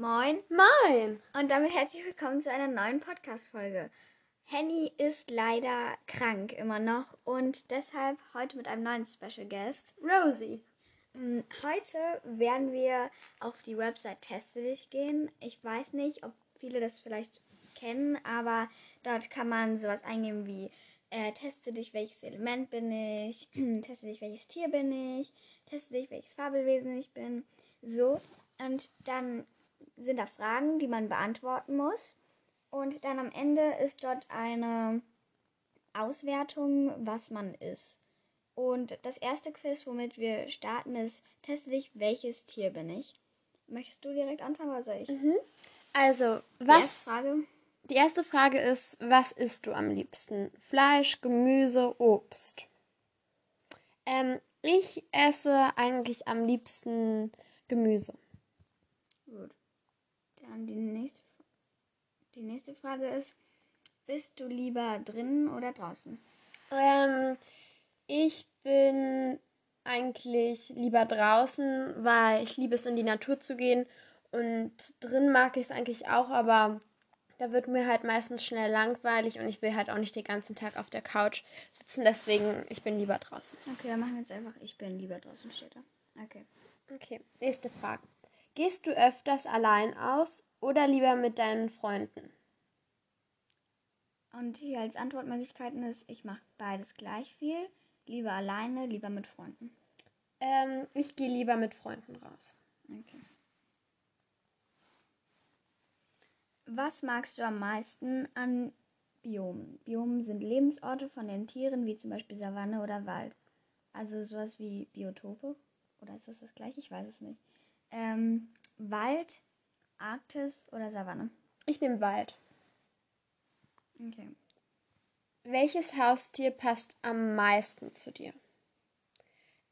Moin Moin! und damit herzlich willkommen zu einer neuen Podcast-Folge. Henny ist leider krank immer noch und deshalb heute mit einem neuen Special Guest. Rosie. Mm, Heute werden wir auf die Website Teste dich gehen. Ich weiß nicht, ob viele das vielleicht kennen, aber dort kann man sowas eingeben wie äh, teste dich, welches Element bin ich, teste dich, welches Tier bin ich, teste dich, welches Fabelwesen ich bin. So. Und dann sind da Fragen, die man beantworten muss. Und dann am Ende ist dort eine Auswertung, was man ist. Und das erste Quiz, womit wir starten, ist, teste dich, welches Tier bin ich? Möchtest du direkt anfangen oder soll ich? Also, Die was? erste Frage. Die erste Frage ist, was isst du am liebsten? Fleisch, Gemüse, Obst? Ähm, ich esse eigentlich am liebsten Gemüse. Gut. Dann die nächste, die nächste Frage ist, bist du lieber drinnen oder draußen? Ähm, ich bin eigentlich lieber draußen, weil ich liebe es, in die Natur zu gehen. Und drin mag ich es eigentlich auch, aber da wird mir halt meistens schnell langweilig und ich will halt auch nicht den ganzen Tag auf der Couch sitzen. Deswegen, ich bin lieber draußen. Okay, dann machen wir jetzt einfach, ich bin lieber draußen, steht da. Okay. Okay, nächste Frage. Gehst du öfters allein aus oder lieber mit deinen Freunden? Und hier als Antwortmöglichkeiten ist, ich mache beides gleich viel. Lieber alleine, lieber mit Freunden. Ähm, ich gehe lieber mit Freunden raus. Okay. Was magst du am meisten an Biomen? Biomen sind Lebensorte von den Tieren, wie zum Beispiel Savanne oder Wald. Also sowas wie Biotope. Oder ist das das gleiche? Ich weiß es nicht. Ähm, Wald, Arktis oder Savanne? Ich nehme Wald. Okay. Welches Haustier passt am meisten zu dir?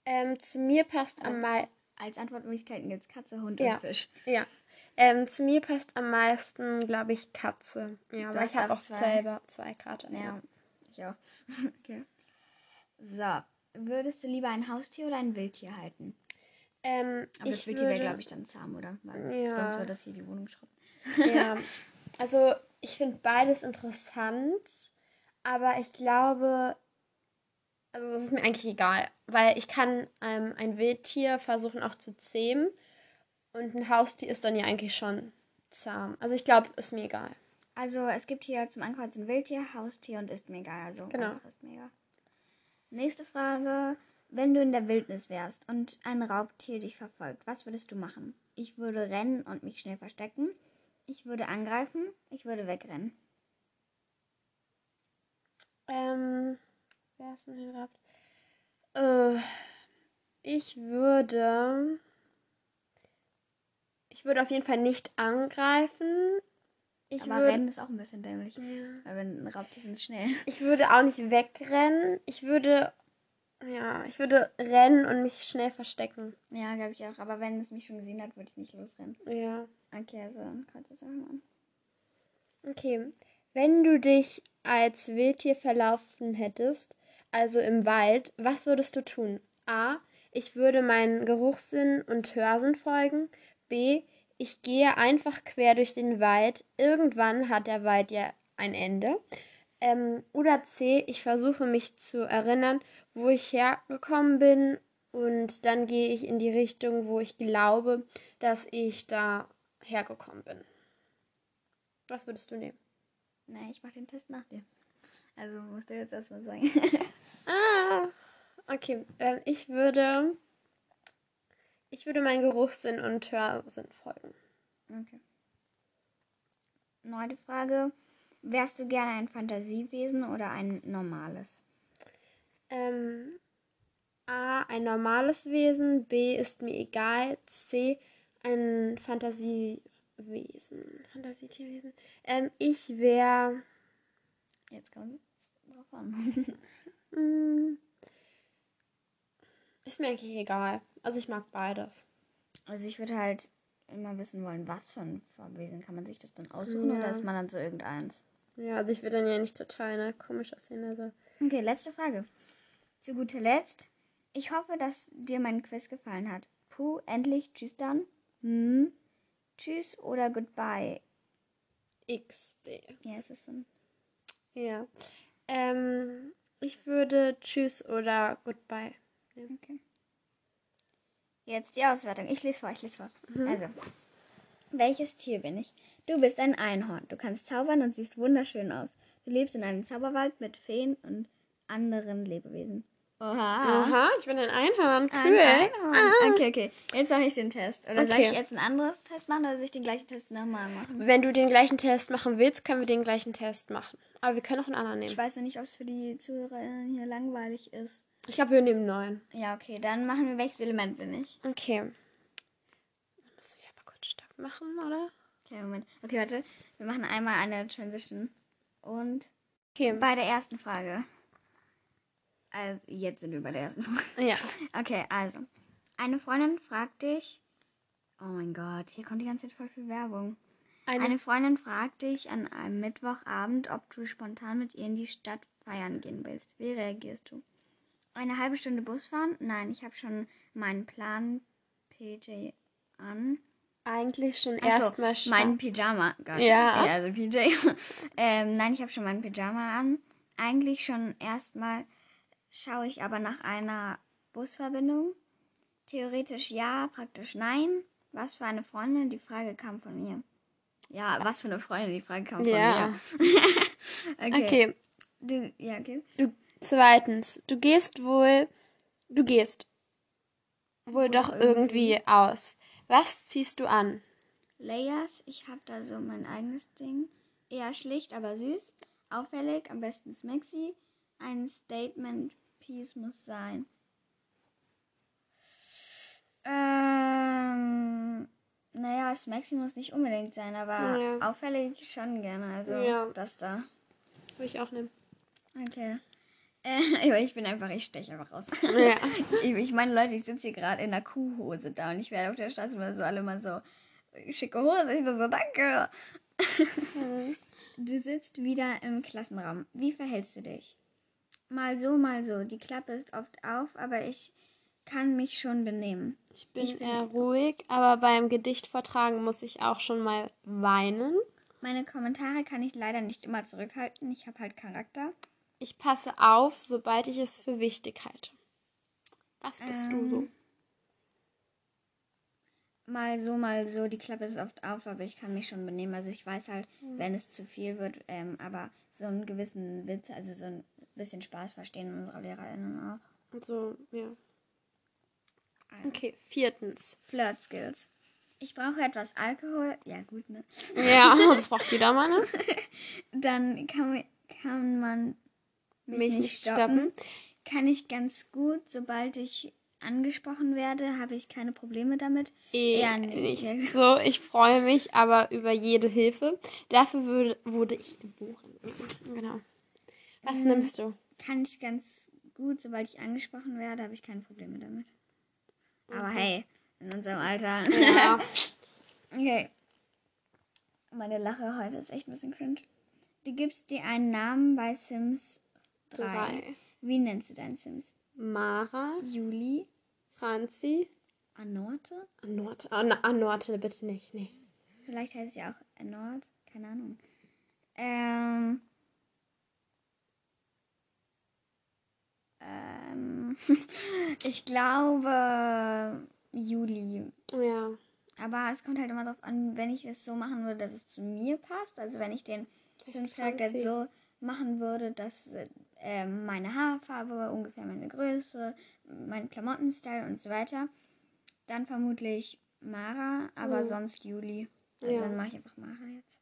Ähm, zu mir passt am meisten. Als Antwortmöglichkeiten gibt es Katze, Hund Ja. und Fisch. Ja. Ähm, zu mir passt am meisten, glaube ich, Katze. Ja, aber ich habe auch zwei. selber zwei Kater. Ja, ich auch. okay. So. Würdest du lieber ein Haustier oder ein Wildtier halten? Ähm, Aber das wäre, würde- glaube ich, dann zahm, oder? Weil Ja. Sonst würde das hier die Wohnung schrotten. Ja, also ich finde beides interessant, aber ich glaube, also das ist mir eigentlich egal, weil ich kann ähm, ein Wildtier versuchen auch zu zähmen und ein Haustier ist dann ja eigentlich schon zahm. Also ich glaube, ist mir egal. Also es gibt hier zum Ankreuzen Wildtier, Haustier und ist mir egal. Also Genau. ist mir egal. Nächste Frage. Wenn du in der Wildnis wärst und ein Raubtier dich verfolgt, was würdest du machen? Ich würde rennen und mich schnell verstecken. Ich würde angreifen. Ich würde wegrennen. Ähm, wer ist denn gehabt? Äh, ich würde. Ich würde auf jeden Fall nicht angreifen. Ich Aber würde. rennen ist auch ein bisschen dämlich. Ja. Weil wenn ein Raubtier sind schnell. Ich würde auch nicht wegrennen. Ich würde. Ja, ich würde rennen und mich schnell verstecken. Ja, glaube ich auch. Aber wenn es mich schon gesehen hat, würde ich nicht losrennen. Ja. Okay, also einfach mal an. Okay. Wenn du dich als Wildtier verlaufen hättest, also im Wald, was würdest du tun? A. Ich würde meinen Geruchssinn und Hörsinn folgen. B. Ich gehe einfach quer durch den Wald. Irgendwann hat der Wald ja ein Ende. Ähm, oder C. Ich versuche mich zu erinnern, wo ich hergekommen bin. Und dann gehe ich in die Richtung, wo ich glaube, dass ich da hergekommen bin. Was würdest du nehmen? Nee, ich mache den Test nach dir. Also musst du jetzt erstmal sagen. Ah, okay. Ähm, ich würde. Ich würde meinen Geruchssinn und Hörsinn folgen. okay. Neunte Frage. Wärst du gerne ein Fantasiewesen oder ein normales? Ähm, A. Ein normales Wesen. B. Ist mir egal. C. Ein Fantasiewesen. Fantasietierwesen. Ähm, ich wäre. Jetzt kommt drauf an. mm, Ist mir eigentlich egal. Also ich mag beides. Also ich würde halt immer wissen wollen, was für ein Fabelwesen. Kann man sich das dann aussuchen Ja. oder ist man dann so irgendeins? Ja, also ich würde dann ja nicht total ne, komisch aussehen. Also. Okay, letzte Frage. Zu guter Letzt. Ich hoffe, dass dir mein Quiz gefallen hat. Puh, endlich. Tschüss dann. Hm. Tschüss oder Goodbye? XD. Ja, es ist so ein. Ja. Ähm, ich würde Tschüss oder Goodbye. Okay. Jetzt die Auswertung. Ich lese vor, ich lese vor. Also, welches Tier bin ich? Du bist ein Einhorn. Du kannst zaubern und siehst wunderschön aus. Du lebst in einem Zauberwald mit Feen und anderen Lebewesen. Oha. Aha, ich bin ein Einhorn. Ein Cool. Einhorn. Ah. Okay, okay. Jetzt mache ich den Test. Oder soll Okay. ich jetzt einen anderen Test machen oder soll ich den gleichen Test nochmal machen? Wenn du den gleichen Test machen willst, können wir den gleichen Test machen. Aber wir können auch einen anderen Ich nehmen. weiß noch nicht, ob es für die ZuhörerInnen hier langweilig ist. Ich glaube, wir nehmen neun. Ja, okay. Dann machen wir, welches Element bin ich? Okay. Dann müssen wir aber kurz Stopp machen, oder? Okay, Moment. Okay, warte. Wir machen einmal eine Transition. Und Okay. bei der ersten Frage. Also, jetzt sind wir bei der ersten Frage. Ja. Okay, also. Eine Freundin fragt dich. Oh mein Gott, hier kommt die ganze Zeit voll viel Werbung. Eine, Eine Freundin fragt dich an einem Mittwochabend, ob du spontan mit ihr in die Stadt feiern gehen willst. Wie reagierst du? Eine halbe Stunde Bus fahren? Nein, ich habe schon meinen Plan PJ an. Eigentlich schon Ach so, erstmal Mein Pyjama. Gott. Ja. Also PJ. ähm, nein, ich habe schon meinen Pyjama an. Eigentlich schon erstmal schaue ich aber nach einer Busverbindung. Theoretisch ja, praktisch nein. Was für eine Freundin? Die Frage kam von mir. Ja, was für eine Freundin? Die Frage kam von Ja. mir. okay. Okay. Du, ja, okay. Du, zweitens, du gehst wohl, du gehst wohl doch irgendwie aus. Was ziehst du an? Layers, ich habe da so mein eigenes Ding. Eher schlicht, aber süß. Auffällig, am besten Smexy. Ein Statement-Piece muss sein. Ähm, naja, Smexy muss nicht unbedingt sein, aber Ja. auffällig schon gerne. Also Ja. das da. Will ich auch nehmen. Okay. Äh, ich bin einfach, ich steche einfach raus. Ja. Ich, ich meine, Leute, ich sitze hier gerade in einer Kuhhose da und ich werde auf der Straße immer so alle mal so schicke Hose. Ich nur so, danke. Du sitzt wieder im Klassenraum. Wie verhältst du dich? Mal so, mal so. Die Klappe ist oft auf, aber ich kann mich schon benehmen. Ich bin, Ich bin- eher ruhig, aber beim Gedicht vortragen muss ich auch schon mal weinen. Meine Kommentare kann ich leider nicht immer zurückhalten. Ich habe halt Charakter. Ich passe auf, sobald ich es für wichtig halte. Was bist du so? Ähm, Mal so, mal so. Die Klappe ist oft auf, aber ich kann mich schon benehmen. Also ich weiß halt, wenn es zu viel wird, ähm, aber so einen gewissen Witz, also so ein bisschen Spaß verstehen unsere LehrerInnen auch. Also, ja. Okay, viertens. Flirt Skills. Ich brauche etwas Alkohol. Ja, gut, ne? Ja, das braucht jeder mal, ne? Dann kann, man- kann man mich, Mich nicht nicht stoppen. Kann ich ganz gut. Sobald ich angesprochen werde, habe ich keine Probleme damit. Eh Eher nicht. nicht so. Ich freue mich aber über jede Hilfe. Dafür würde, wurde ich geboren. Genau. Was Mhm. nimmst du? Kann ich ganz gut. Sobald ich angesprochen werde, habe ich keine Probleme damit. Aber Mhm. hey, in unserem Alter. Ja. okay. Meine Lache heute ist echt ein bisschen cringe. Du gibst dir einen Namen bei Sims 3. Drei. Wie nennst du deinen Sims? Mara, Juli? Franzi, Anorte? Anorte. Oh, na, Anorte, bitte nicht. Nee. Vielleicht heißt es ja auch Anort. Keine Ahnung. Ähm. Ähm. ich glaube Juli. Ja. Aber es kommt halt immer darauf an, wenn ich es so machen würde, dass es zu mir passt. Also wenn ich den Sims-Charakter so machen würde, dass äh, meine Haarfarbe, ungefähr meine Größe, mein Klamottenstil und so weiter, dann vermutlich Mara, aber Mhm. sonst Juli. Also Ja. dann mache ich einfach Mara jetzt.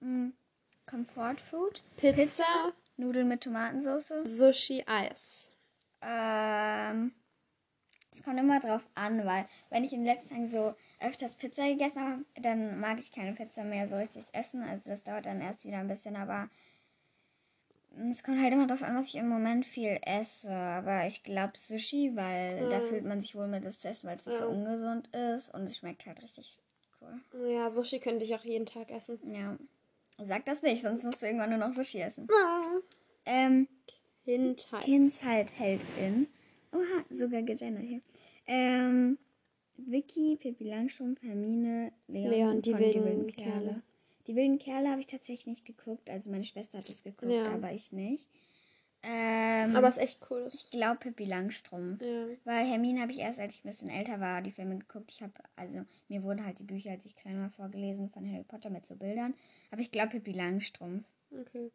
Mm. Comfort Food, Pizza, Nudeln mit Tomatensauce. Sushi, Eis. Ähm, es kommt immer drauf an, weil wenn ich in den letzten Tagen so öfters Pizza gegessen habe, dann mag ich keine Pizza mehr so richtig essen. Also das dauert dann erst wieder ein bisschen, aber es kommt halt immer drauf an, was ich im Moment viel esse. Aber ich glaube Sushi, weil da Mhm. fühlt man sich wohl mit das zu essen, weil es nicht so Ja. ungesund ist und es schmeckt halt richtig cool. Ja, Sushi könnte ich auch jeden Tag essen. Ja. Sag das nicht, sonst musst du irgendwann nur noch Sushi essen. Ah. Ähm, Kindheit. Kindheit hält in. Oha, sogar gegendert hier. Ähm, Vicky, Pippi Langstrumpf, Hermine, Leon, Leon, die von wilden Kerle. Die wilden Kerle habe ich tatsächlich nicht geguckt. Also meine Schwester hat es geguckt, Ja. aber ich nicht. Ähm, Aber es ist echt cool. ich glaube Pippi Langstrumpf. ja. Weil Hermine habe ich erst, als ich ein bisschen älter war, die Filme geguckt. Ich habe, also mir wurden halt die Bücher, als ich klein war, vorgelesen von Harry Potter mit so Bildern. Aber ich glaube Pippi Langstrumpf. Okay.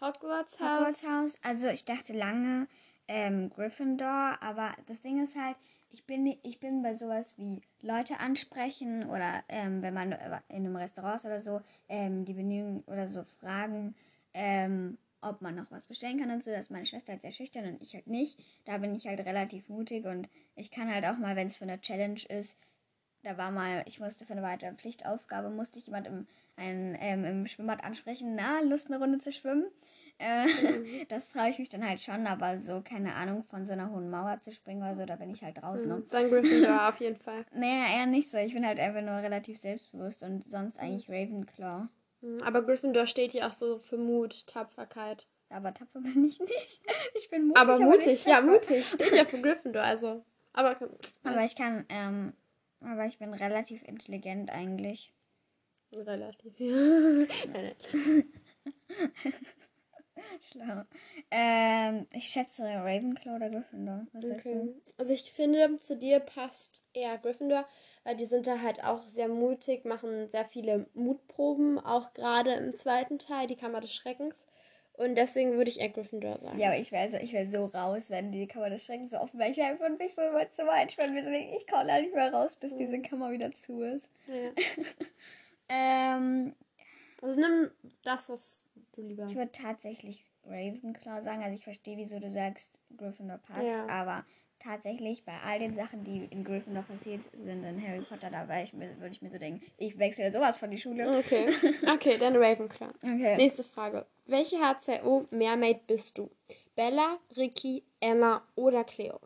Hogwarts Hogwarts House. Also ich dachte lange ähm, Gryffindor, aber das Ding ist halt, ich bin, ich bin bei sowas wie Leute ansprechen oder ähm, wenn man in einem Restaurant oder so, ähm, die Bedienung oder so fragen, ähm, ob man noch was bestellen kann und so. Das ist meine Schwester halt sehr schüchtern und ich halt nicht. Da bin ich halt relativ mutig und ich kann halt auch mal, wenn es für eine Challenge ist, da war mal, ich musste für eine weitere Pflichtaufgabe, musste ich jemand im, ein, ähm, im Schwimmbad ansprechen, na, Lust eine Runde zu schwimmen? Äh, Das traue ich mich dann halt schon, aber so, keine Ahnung, von so einer hohen Mauer zu springen oder so, da bin ich halt draußen. Ne? Mhm. Dann Gryffindor auf jeden Fall. Naja, eher nicht so. Ich bin halt einfach nur relativ selbstbewusst und sonst eigentlich Ravenclaw. Mhm. Aber Gryffindor steht ja auch so für Mut, Tapferkeit. Aber tapfer bin ich nicht. Ich bin mutig. aber mutig, nicht ja, mutig. Steht ja für Gryffindor, also. Aber Aber ich kann, ähm, aber ich bin relativ intelligent eigentlich. relativ. Nein, nein. Schlau. Ähm, ich schätze Ravenclaw oder Gryffindor. Was Okay. Also ich finde, zu dir passt eher Gryffindor, weil die sind da halt auch sehr mutig, machen sehr viele Mutproben, auch gerade im zweiten Teil, die Kammer des Schreckens. Und deswegen würde ich eher Gryffindor sagen. Ja, aber ich wäre so, ich wär so raus, wenn die Kammer des Schreckens so offen wäre. Ich wäre einfach ein bisschen weit zu weit. Ich, ich komme da nicht mehr raus, bis diese Kammer wieder zu ist. Ja. Ähm, Also nimm das, was du lieber. ich würde tatsächlich Ravenclaw sagen. Also ich verstehe, wieso du sagst, Gryffindor passt. Ja. Aber tatsächlich bei all den Sachen, die in Gryffindor passiert sind, in Harry Potter, da ich würde ich mir so denken, ich wechsle sowas von die Schule. Okay. Okay, dann Ravenclaw. Okay. Nächste Frage. Welche H2O Mermaid bist du? Bella, Ricky, Emma oder Cleo?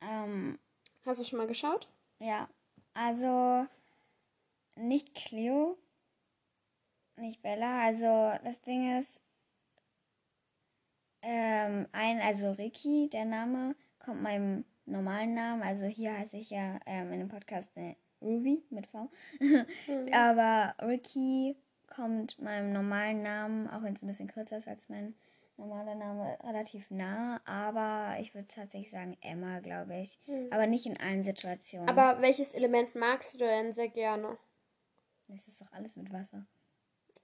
Ähm, Hast du schon mal geschaut? Ja, also nicht Cleo, nicht Bella. Also das Ding ist, ähm, ein, also Ricky, der Name, kommt meinem normalen Namen. Also hier heiße ich ja ähm, in dem Podcast äh, Ruby mit V. Aber Ricky kommt meinem normalen Namen, auch wenn es ein bisschen kürzer ist als mein normaler Name, relativ nah. Aber ich würde tatsächlich sagen Emma, glaube ich. Aber nicht in allen Situationen. Aber welches Element magst du denn sehr gerne? Es ist doch alles mit Wasser.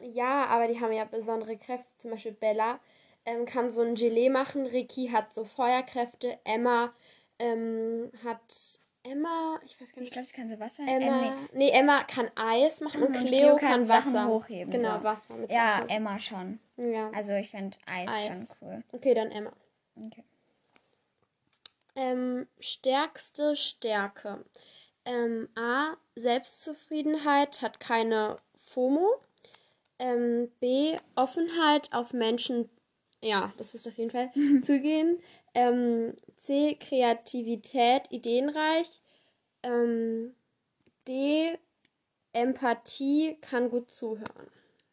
Ja, aber die haben ja besondere Kräfte. Zum Beispiel Bella ähm, kann so ein Gelee machen. Ricky hat so Feuerkräfte. Emma ähm, hat. Emma, ich weiß gar Ich nicht. glaube, sie kann so Wasser. Emma, Äh, nee. Emma kann Eis machen und Und Cleo, Cleo kann, kann Sachen Wasser hochheben, Genau, so. Wasser mit nee. Ja, Wasser. Emma schon. ja. Also ich finde Eis, Eis. schon cool. Okay, dann Emma. Okay. Ähm, stärkste Stärke. Ähm, A. Selbstzufriedenheit hat keine FOMO. Ähm, B. Offenheit auf Menschen. Ja, das wirst du auf jeden Fall zugehen. Ähm, C. Kreativität, ideenreich. Ähm, D. Empathie, kann gut zuhören.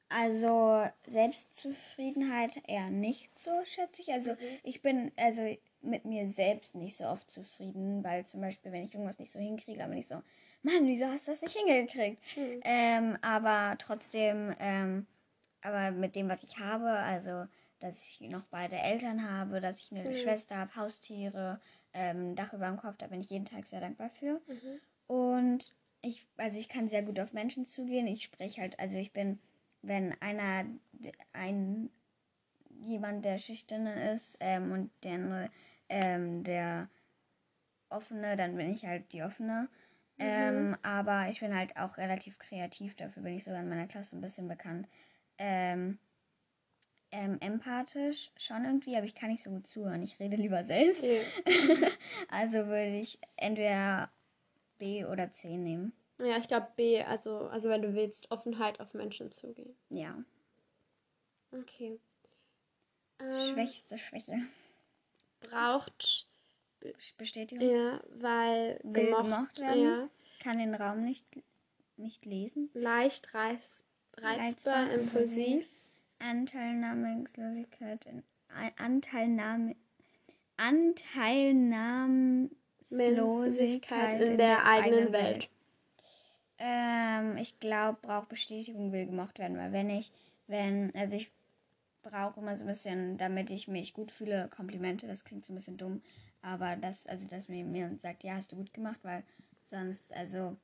Also Selbstzufriedenheit eher nicht so, schätze ich. Also ich bin also mit mir selbst nicht so oft zufrieden, weil zum Beispiel, wenn ich irgendwas nicht so hinkriege, bin ich so, Mann, wieso hast du das nicht hingekriegt? Ähm, aber trotzdem, ähm, aber mit dem, was ich habe, also dass ich noch beide Eltern habe, dass ich eine Schwester habe, Haustiere, ähm, Dach über dem Kopf, da bin ich jeden Tag sehr dankbar für. Und ich, also ich kann sehr gut auf Menschen zugehen. Ich spreche halt, also ich bin, wenn einer, ein, jemand, der schüchterne ist ähm, und der andere, ähm, der offene, dann bin ich halt die offene. Ähm, aber ich bin halt auch relativ kreativ, dafür bin ich sogar in meiner Klasse ein bisschen bekannt. Ähm, ähm, empathisch schon irgendwie, aber ich kann nicht so gut zuhören. Ich rede lieber selbst. Ja. Also würde ich entweder B oder C nehmen. Ja, ich glaube B, also, also wenn du willst, Offenheit auf Menschen zugehen. Ja. Okay. Ähm, Schwächste Schwäche. braucht Bestätigung. Ja, weil gemocht, gemocht werden. Ja, Kann den Raum nicht, nicht lesen. leicht reiz, reizbar, Reizbar, impulsiv. Anteilnahmslosigkeit in Anteilnahme Menschlichkeit in der eigenen Welt. Ähm, ich glaube, braucht Bestätigung, will gemocht werden, weil wenn ich, wenn, also ich brauche immer so ein bisschen, damit ich mich gut fühle, Komplimente, das klingt so ein bisschen dumm, aber das, also dass mir mir sagt, ja, hast du gut gemacht, weil sonst, also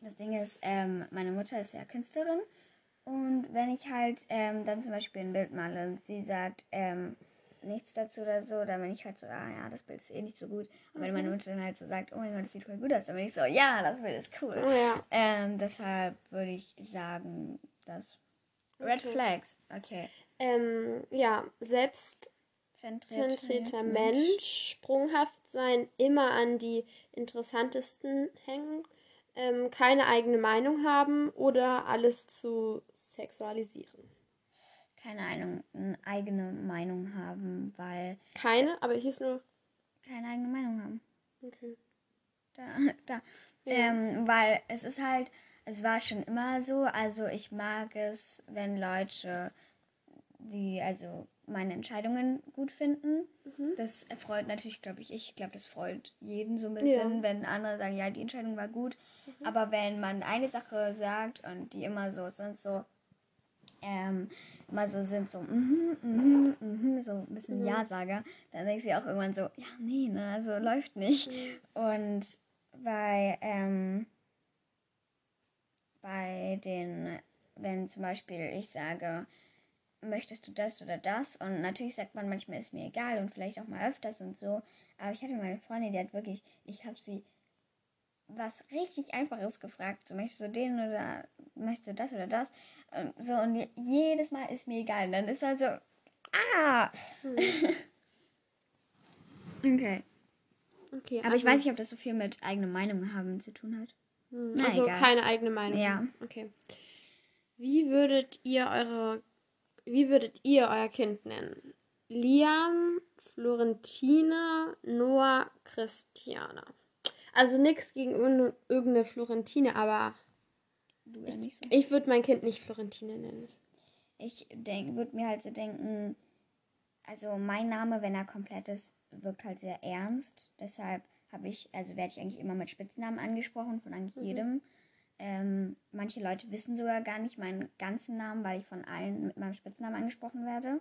das Ding ist, ähm, meine Mutter ist ja Künstlerin und wenn ich halt ähm, dann zum Beispiel ein Bild male und sie sagt, ähm, nichts dazu oder so, dann bin ich halt so, ah ja, das Bild ist eh nicht so gut. Aber wenn meine Mhm. Mutter dann halt so sagt, oh mein Gott, das sieht voll gut aus, dann bin ich so, ja, das Bild ist cool. Oh ja. Ähm, deshalb würde ich sagen, dass Red Okay. Flags, okay. Ähm, ja, selbstzentrierter Mensch, sprunghaft sein, immer an die interessantesten hängen, ähm, keine eigene Meinung haben oder alles zu sexualisieren. Keine Ahnung, eine eigene Meinung haben, weil Keine, aber hieß nur. keine eigene Meinung haben. Okay. Da, da. Ja. Ähm, weil es ist halt, es war schon immer so, also ich mag es, wenn Leute die, also meine Entscheidungen gut finden. Mhm. Das erfreut natürlich, glaube ich, ich glaube, das freut jeden so ein bisschen, Ja. wenn andere sagen, ja, die Entscheidung war gut. Aber wenn man eine Sache sagt und die immer so sind so, ähm, immer so sind so, mhm, mhm, mhm, so ein bisschen Mhm. Ja-Sager, dann denkst du dir auch irgendwann so, ja, nee, ne, also läuft nicht. Und bei, ähm, bei den, wenn zum Beispiel ich sage, möchtest du das oder das? Und natürlich sagt man manchmal, ist mir egal und vielleicht auch mal öfters und so. Aber ich hatte meine Freundin, die hat wirklich, ich habe sie was richtig Einfaches gefragt. So, möchtest du den oder möchtest du das oder das? Und so, und je- jedes Mal ist mir egal. Und dann ist halt so, ah! okay. Okay, Aber ich weiß nicht, ob das so viel mit eigener Meinung haben zu tun hat. Hm, Na, also egal. keine eigene Meinung. Ja. Okay. Wie würdet ihr eure wie würdet ihr euer Kind nennen? Liam, Florentine, Noah, Christiana. Also nichts gegen irgende- irgendeine Florentine, aber Du nicht so. ich würde mein Kind nicht Florentine nennen. Ich würde mir halt so denken, also mein Name, wenn er komplett ist, wirkt halt sehr ernst. Deshalb habe ich, also werde ich eigentlich immer mit Spitznamen angesprochen, von eigentlich Mhm. jedem. Ähm, manche Leute wissen sogar gar nicht meinen ganzen Namen, weil ich von allen mit meinem Spitznamen angesprochen werde.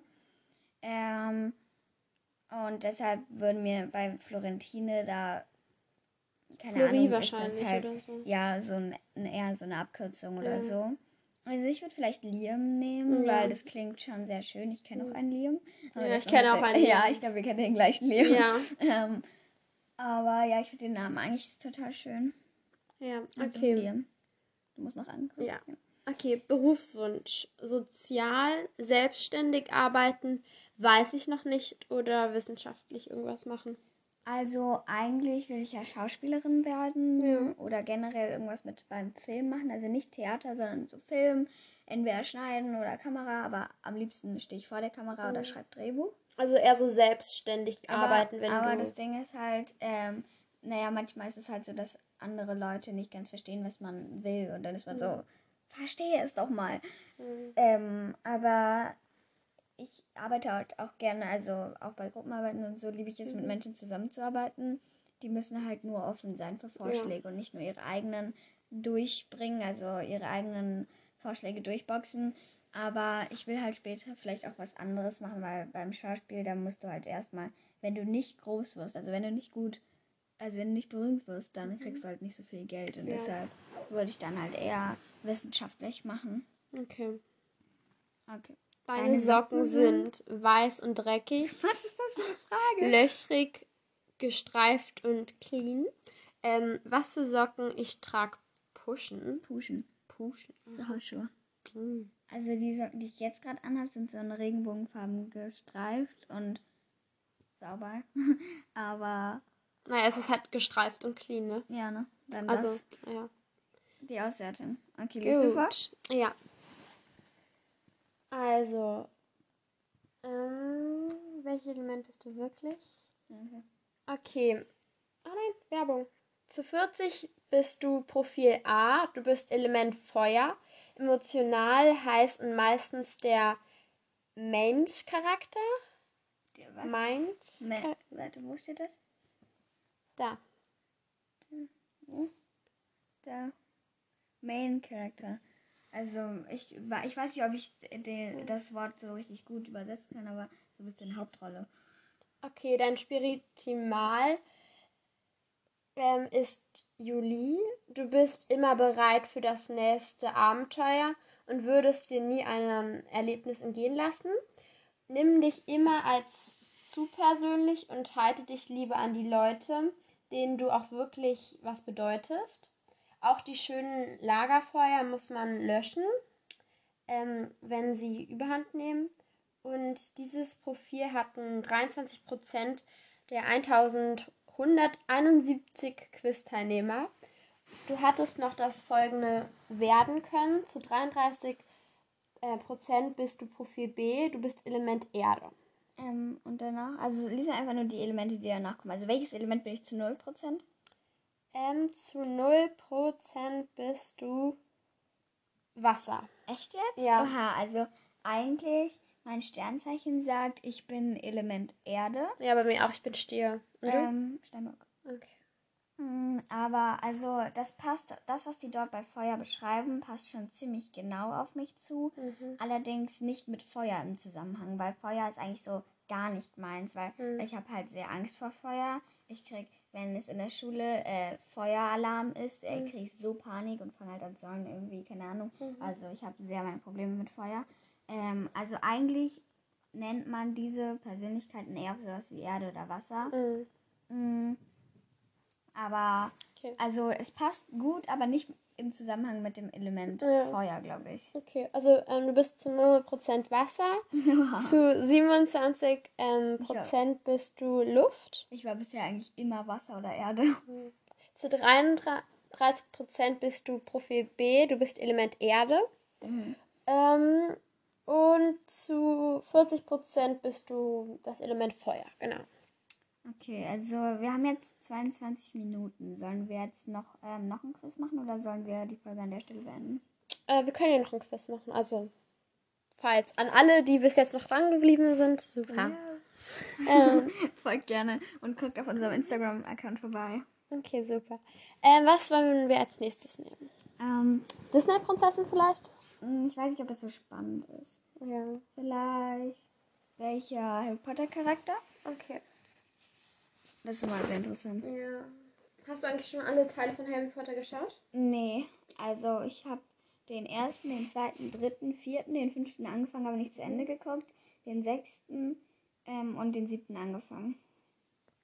Ähm, und deshalb würden mir bei Florentine da keine Flori Ahnung, ist wahrscheinlich das halt so. ja so ein, eher so eine Abkürzung oder Ja. so. Also ich würde vielleicht Liam nehmen, Ja. weil das klingt schon sehr schön. Ich kenne auch einen Liam. Ja, ich ist kenne auch einen Ja, Liam. ich glaube, wir kennen den gleichen Liam. Ja, Ähm, aber ja, ich finde den Namen eigentlich total schön. ja, Also okay. Liam. Du musst noch angucken. Ja. Okay, Berufswunsch. Sozial, selbstständig arbeiten, weiß ich noch nicht oder wissenschaftlich irgendwas machen. Also eigentlich will ich ja Schauspielerin werden Ja. oder generell irgendwas mit beim Film machen. Also nicht Theater, sondern so Film. Entweder schneiden oder Kamera, aber am liebsten stehe ich vor der Kamera oder Mhm. schreibe Drehbuch. Also eher so selbstständig arbeiten, wenn aber du. das Ding ist halt, ähm, naja, manchmal ist es halt so, dass andere Leute nicht ganz verstehen, was man will. Und dann ist man so, verstehe es doch mal. Mhm. Ähm, aber ich arbeite halt auch gerne, also auch bei Gruppenarbeiten und so liebe ich es, mit Mhm. Menschen zusammenzuarbeiten. Die müssen halt nur offen sein für Vorschläge und nicht nur ihre eigenen durchbringen, also ihre eigenen Vorschläge durchboxen. Aber ich will halt später vielleicht auch was anderes machen, weil beim Schauspiel, da musst du halt erstmal, wenn du nicht groß wirst, also wenn du nicht gut, also wenn du nicht berühmt wirst, dann kriegst du halt nicht so viel Geld. Und Ja. deshalb würde ich dann halt eher wissenschaftlich machen. Okay. Okay. Deine, Deine Socken, Socken sind weiß und dreckig, Was ist das für eine Frage? löchrig, gestreift und clean. Ähm, was für Socken? Ich trage Pushen. Pushen. So Hausschuhe. Mhm. Also die Socken, die ich jetzt gerade anhabe, sind so in Regenbogenfarben gestreift und sauber. Aber Naja, es ist halt gestreift und clean, ne? ja, ne? Dann Also, das, ja. die Auswertung. Okay, liest du vor? Ja. Also, ähm, welches Element bist du wirklich? Okay. Okay. Ah nein, Werbung. Zu 40 bist du Profil A, du bist Element Feuer, emotional heiß und meistens der Mensch-Charakter. Der was? Meint. Me warte, wo steht das? Da. Der Main Character. Also ich, ich weiß nicht, ob ich de, das Wort so richtig gut übersetzen kann, aber so ein bisschen Hauptrolle. Okay, dein Spiritimal ähm, ist Juli. Du bist immer bereit für das nächste Abenteuer und würdest dir nie ein Erlebnis entgehen lassen. Nimm dich immer als zu persönlich und halte dich lieber an die Leute, denen du auch wirklich was bedeutest. Auch die schönen Lagerfeuer muss man löschen, ähm, wenn sie überhand nehmen. Und dieses Profil hatten 23% der 1171 Quiz-Teilnehmer. Du hattest noch das folgende werden können. Zu 33 äh, Prozent bist du Profil B, du bist Element Erde. Ähm, und danach, also lies einfach nur die Elemente, die danach kommen. Also welches Element bin ich zu 0%? Ähm, zu 0% bist du Wasser. Echt jetzt? Ja. Oha, also eigentlich, mein Sternzeichen sagt, ich bin Element Erde. Ja, bei mir auch, ich bin Stier. Und? Ähm, Steinbock. Okay. Mm, Aber also das passt, das, was die dort bei Feuer beschreiben, passt schon ziemlich genau auf mich zu. Mhm. Allerdings nicht mit Feuer im Zusammenhang, weil Feuer ist eigentlich so gar nicht meins, weil Mhm. ich habe halt sehr Angst vor Feuer. Ich krieg, wenn es in der Schule äh, Feueralarm ist, äh, Mhm. kriege ich so Panik und fange halt an zu sagen, irgendwie, keine Ahnung. Mhm. Also ich habe sehr meine Probleme mit Feuer. Ähm, also eigentlich nennt man diese Persönlichkeiten eher sowas wie Erde oder Wasser. Mhm. Aber Okay. also es passt gut, aber nicht im Zusammenhang mit dem Element Ja. Feuer, glaube ich. Okay, also ähm, du bist zu 0% Wasser, zu 27 ähm, Ich war- Prozent bist du Luft, Ich war bisher eigentlich immer Wasser oder Erde. zu 33 Prozent bist du Profil B, du bist Element Erde Mhm. ähm, und zu 40 Prozent bist du das Element Feuer, genau. Okay, also wir haben jetzt 22 Minuten. Sollen wir jetzt noch, ähm, noch ein Quiz machen oder sollen wir die Folge an der Stelle beenden? Äh, wir können ja noch ein Quiz machen, also falls an alle, die bis jetzt noch dran geblieben sind, super. Ähm, Folgt gerne und guckt auf unserem Instagram-Account vorbei. okay, super. Ähm, was wollen wir als nächstes nehmen? Ähm, Disney-Prinzessin vielleicht? mh, ich weiß nicht, ob das so spannend ist. Ja. Vielleicht welcher Harry Potter-Charakter? Okay. Das ist immer sehr interessant. Ja. Hast du eigentlich schon alle Teile von Harry Potter geschaut? Nee, also ich habe den ersten, den zweiten, dritten, vierten, den fünften angefangen, aber nicht zu Ende geguckt. Den sechsten ähm, und den siebten angefangen.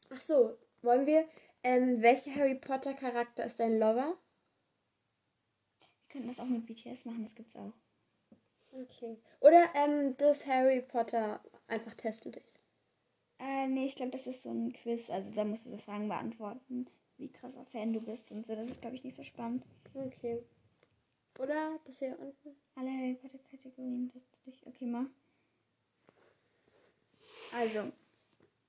Ach so, wollen wir. Ähm, welcher Harry Potter Charakter ist dein Lover? Wir könnten das auch mit BTS machen, das gibt's auch. Okay. Oder ähm, das Harry Potter einfach teste dich. Äh, nee, ich glaube, das ist so ein Quiz. Also da musst du so Fragen beantworten, wie krasser Fan du bist und so. Das ist, glaube ich, nicht so spannend. Okay. Oder das hier unten? Alle Harry Potter Kategorien, das du dich. Okay, mal. Also,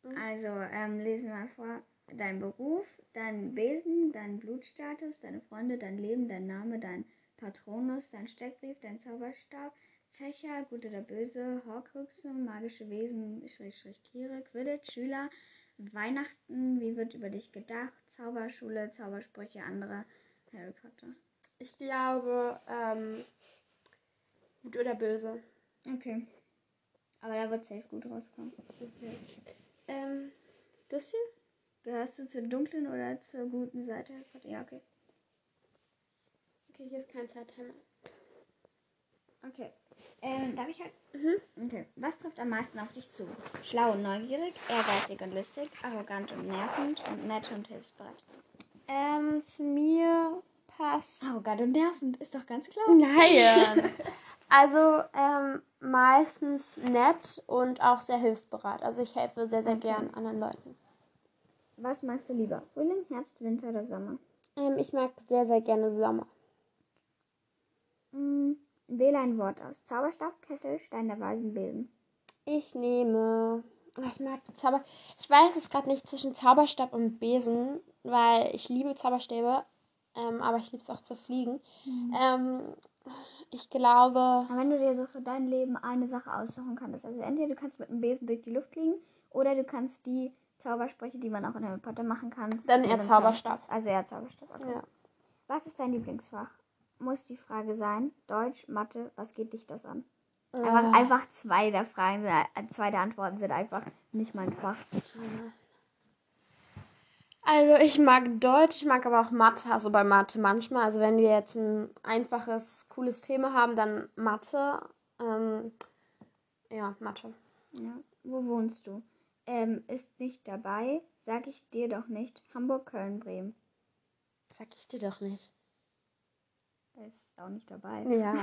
also, ähm, lesen wir mal vor. Dein Beruf, dein Wesen, dein Blutstatus, deine Freunde, dein Leben, dein Name, dein Patronus, dein Steckbrief, dein Zauberstab, Fächer, gut oder böse, Horcruxe, magische Wesen, Schräg, Schräg, Tiere, Quidditch, Schüler, Weihnachten, wie wird über dich gedacht, Zauberschule, Zaubersprüche, andere Harry Potter. Ich glaube, ähm, gut oder böse. Okay. Aber da wird safe gut rauskommen. Okay. Ähm, das hier? Gehörst du zur dunklen oder zur guten Seite? Harry Potter? Ja, okay. Okay, hier ist kein Zeittimer. Okay. Ähm, darf ich halt? Mhm. Okay. Was trifft am meisten auf dich zu? Schlau und neugierig, ehrgeizig und listig, arrogant und nervend und nett und hilfsbereit. Ähm, zu mir passt. Arrogant und nervend, ist doch ganz klar. Nein. also ähm, meistens nett und auch sehr hilfsbereit. Also ich helfe sehr, sehr Okay. gern anderen Leuten. Was magst du lieber? Frühling, Herbst, Winter oder Sommer? Ähm, ich mag sehr, sehr gerne Sommer. Mm, wähle ein Wort aus. Zauberstab, Kessel, Stein der Weisen, Besen. Ich nehme. Ach, Ich mag Zauber. Ich weiß es gerade nicht zwischen Zauberstab und Besen, weil ich liebe Zauberstäbe, ähm, aber ich liebe es auch zu fliegen. Ähm, ich glaube. Aber wenn du dir so für dein Leben eine Sache aussuchen kannst, also entweder du kannst mit einem Besen durch die Luft fliegen oder du kannst die Zaubersprüche, die man auch in Harry Potter machen kann. Dann eher Zauberstab. Also eher Zauberstab. Okay. Ja. Was ist dein Lieblingsfach? Muss die Frage sein. Deutsch, Mathe, was geht dich das an? Einfach, Ah. einfach zwei der Fragen, sind- äh, zwei der Antworten sind einfach nicht mein Fach. Also ich mag Deutsch, ich mag aber auch Mathe, also bei Mathe manchmal. Also wenn wir jetzt ein einfaches, cooles Thema haben, dann Mathe. Ähm, ja, Mathe. Ja. Wo wohnst du? Ähm, ist nicht dabei, sag ich dir doch nicht. Hamburg, Köln, Bremen. Sag ich dir doch nicht. Ist auch nicht dabei. Ja.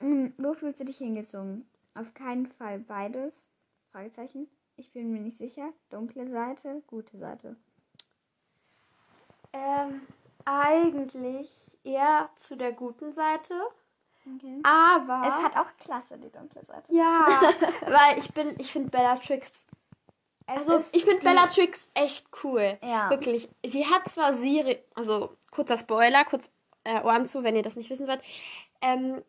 Mm, Wo fühlst du dich hingezogen? Auf keinen Fall beides. Fragezeichen. Ich bin mir nicht sicher. Dunkle Seite, gute Seite. ähm, eigentlich eher zu der guten Seite. Okay. Aber. Es hat auch Klasse, die dunkle Seite. Ja, weil ich bin, ich finde Bellatrix. Also ich finde Bellatrix echt cool. Ja. Wirklich. Sie hat zwar Siri, also kurzer Spoiler, kurz äh, Ohren zu, wenn ihr das nicht wissen wollt. Ähm,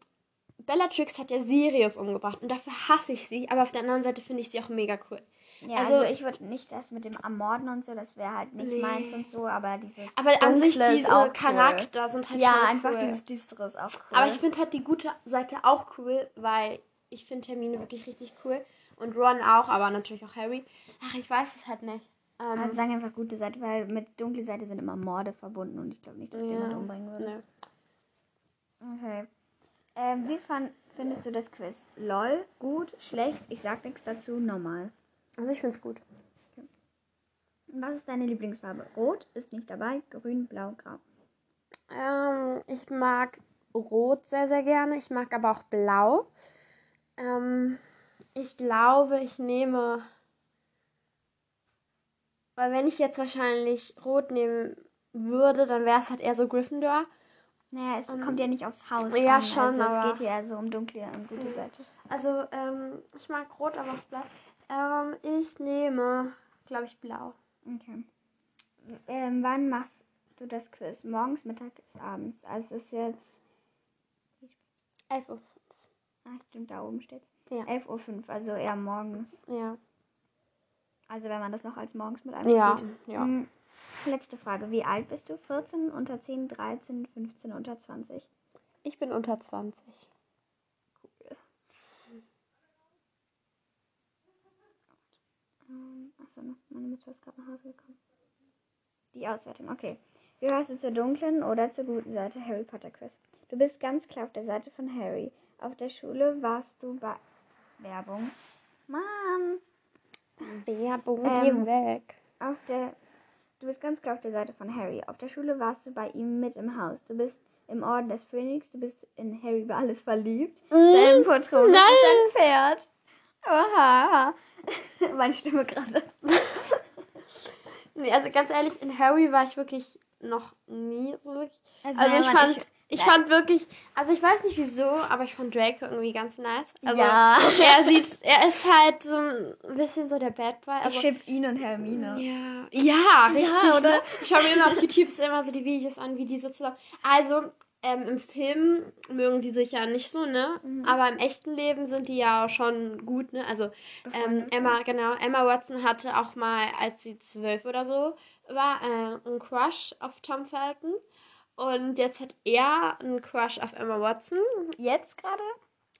Bellatrix hat ja Sirius umgebracht und dafür hasse ich sie, aber auf der anderen Seite finde ich sie auch mega cool. Ja, Also- also, ich würde nicht das mit dem Ermorden und so, das wäre halt nicht Nee. meins und so, aber dieses. Aber an sich diese auch cool. Charakter sind halt Ja, schon einfach cool. dieses Düstere ist auch cool. Aber ich finde halt die gute Seite auch cool, weil ich finde Hermine wirklich richtig cool und Ron auch, aber natürlich auch Harry. Ach, ich weiß es halt nicht. Ähm, Also sagen einfach gute Seite, weil mit dunkle Seite sind immer Morde verbunden und ich glaube nicht, dass Ja, jemand umbringen würde. ne. Okay. Ähm, wie fand, findest du das Quiz? Lol, gut, schlecht, ich sag nichts dazu, normal. Also ich finde es gut. Was ist deine Lieblingsfarbe? Rot ist nicht dabei, grün, blau, grau. Ähm, ich mag Rot sehr, sehr gerne. Ich mag aber auch Blau. Ähm, ich glaube, ich nehme. Weil wenn ich jetzt wahrscheinlich Rot nehmen würde, dann wäre es halt eher so Gryffindor. Naja, es kommt ja nicht aufs Haus ja, an. schon, also es aber- geht hier also um dunkle und gute Seite. Also, ähm, ich mag Rot, aber auch Blau. Ähm, ich nehme, glaube ich, Blau. Okay. Ähm, wann machst du das Quiz? Morgens, mittags, abends? Also es ist jetzt... 11 Uhr. Ach, stimmt, da oben steht's. Ja. 11.05 Uhr, also eher morgens. Ja. Also wenn man das noch als morgens mit Ja, einbezieht. ja. Hm, Letzte Frage. Wie alt bist du? 14, unter 10, 13, 15, unter 20? Ich bin unter 20. Ähm, achso, ne, meine Mutter ist gerade nach Hause gekommen. Die Auswertung, okay. Gehörst du zur dunklen oder zur guten Seite Harry Potter Quiz? Du bist ganz klar auf der Seite von Harry. Auf der Schule warst du bei Werbung. Mann! Werbung, Ähm, geh weg. Auf der. Du bist ganz klar auf der Seite von Harry. Auf der Schule warst du bei ihm mit im Haus. Du bist im Orden des Phönix. Du bist in Harry über alles verliebt. Dein Patron Nein. ist ein Pferd. Oha. Meine Stimme gerade. Nee, also ganz ehrlich, in Harry war ich wirklich noch nie so wirklich. Also, Also ich fand, ich- ich, ja. fand wirklich, also ich weiß nicht wieso, aber ich fand Draco irgendwie ganz nice. Also ja. er sieht, er ist halt so ein bisschen so der Bad Boy. Ich Also, schipp ihn und Hermine. ja, ja, richtig, oder? Ne? Ich schaue mir immer auf YouTube immer so die Videos an, wie die so zusammen. Also, ähm, im Film mögen die sich ja nicht so, ne? Mhm. Aber im echten Leben sind die ja schon gut, ne? Also, ähm, Emma, genau, Emma Watson hatte auch mal, als sie zwölf oder so war, äh, einen Crush auf Tom Felton. Und jetzt hat er einen Crush auf Emma Watson. Jetzt gerade?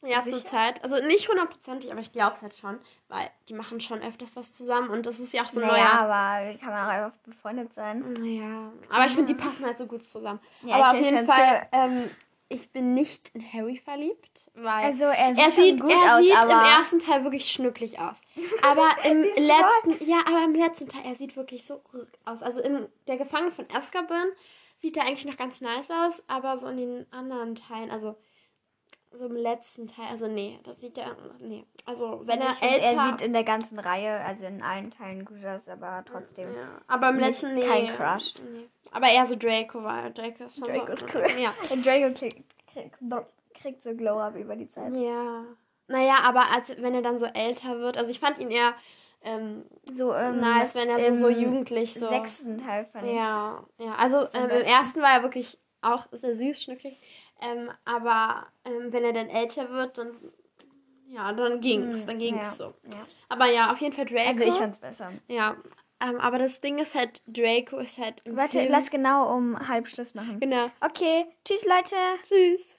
Ja, Sicher? zur Zeit. Also nicht hundertprozentig, aber ich glaube es halt schon, weil die machen schon öfters was zusammen und das ist ja auch so naja, neuer. aber kann man auch einfach befreundet sein. Naja, aber ich finde, die passen halt so gut zusammen. Ja, aber ich auf jeden Fall, ähm, ich bin nicht in Harry verliebt, weil Also er sieht, er sieht, gut er aus, sieht aber im ersten Teil wirklich schnucklig aus. Aber im letzten, ja, aber im letzten Teil, er sieht wirklich so aus. Also in der Gefangene von Azkaban sieht er eigentlich noch ganz nice aus, aber so in den anderen Teilen, also so im letzten Teil, also nee, das sieht er, nee. Also wenn Also er find, älter... er sieht in der ganzen Reihe, also in allen Teilen gut aus, aber trotzdem. ja, aber im letzten, nee. kein Crush. Nee. Aber eher so Draco, weil Draco ist schon Draco ist cool. Ja. Und Draco kriegt, kriegt, kriegt so Glow-Up über die Zeit. Ja. Naja, aber als wenn er dann so älter wird, also ich fand ihn eher ähm, So, ähm, nice, wenn er so, so jugendlich so. sechsten Teil fand ich. Ja, ja. Also ähm, im ersten war er wirklich auch sehr süß, schnucklig. Ähm, aber ähm, wenn er dann älter wird, dann Ja, dann ging's, Hm, dann ging's ja, so. Ja. Aber ja, auf jeden Fall Draco. Also ich fand's besser. Ja, ähm, aber das Ding ist halt, Draco ist halt im Warte, Film... lass genau um halb Schluss machen. Genau. Okay, tschüss Leute. Tschüss.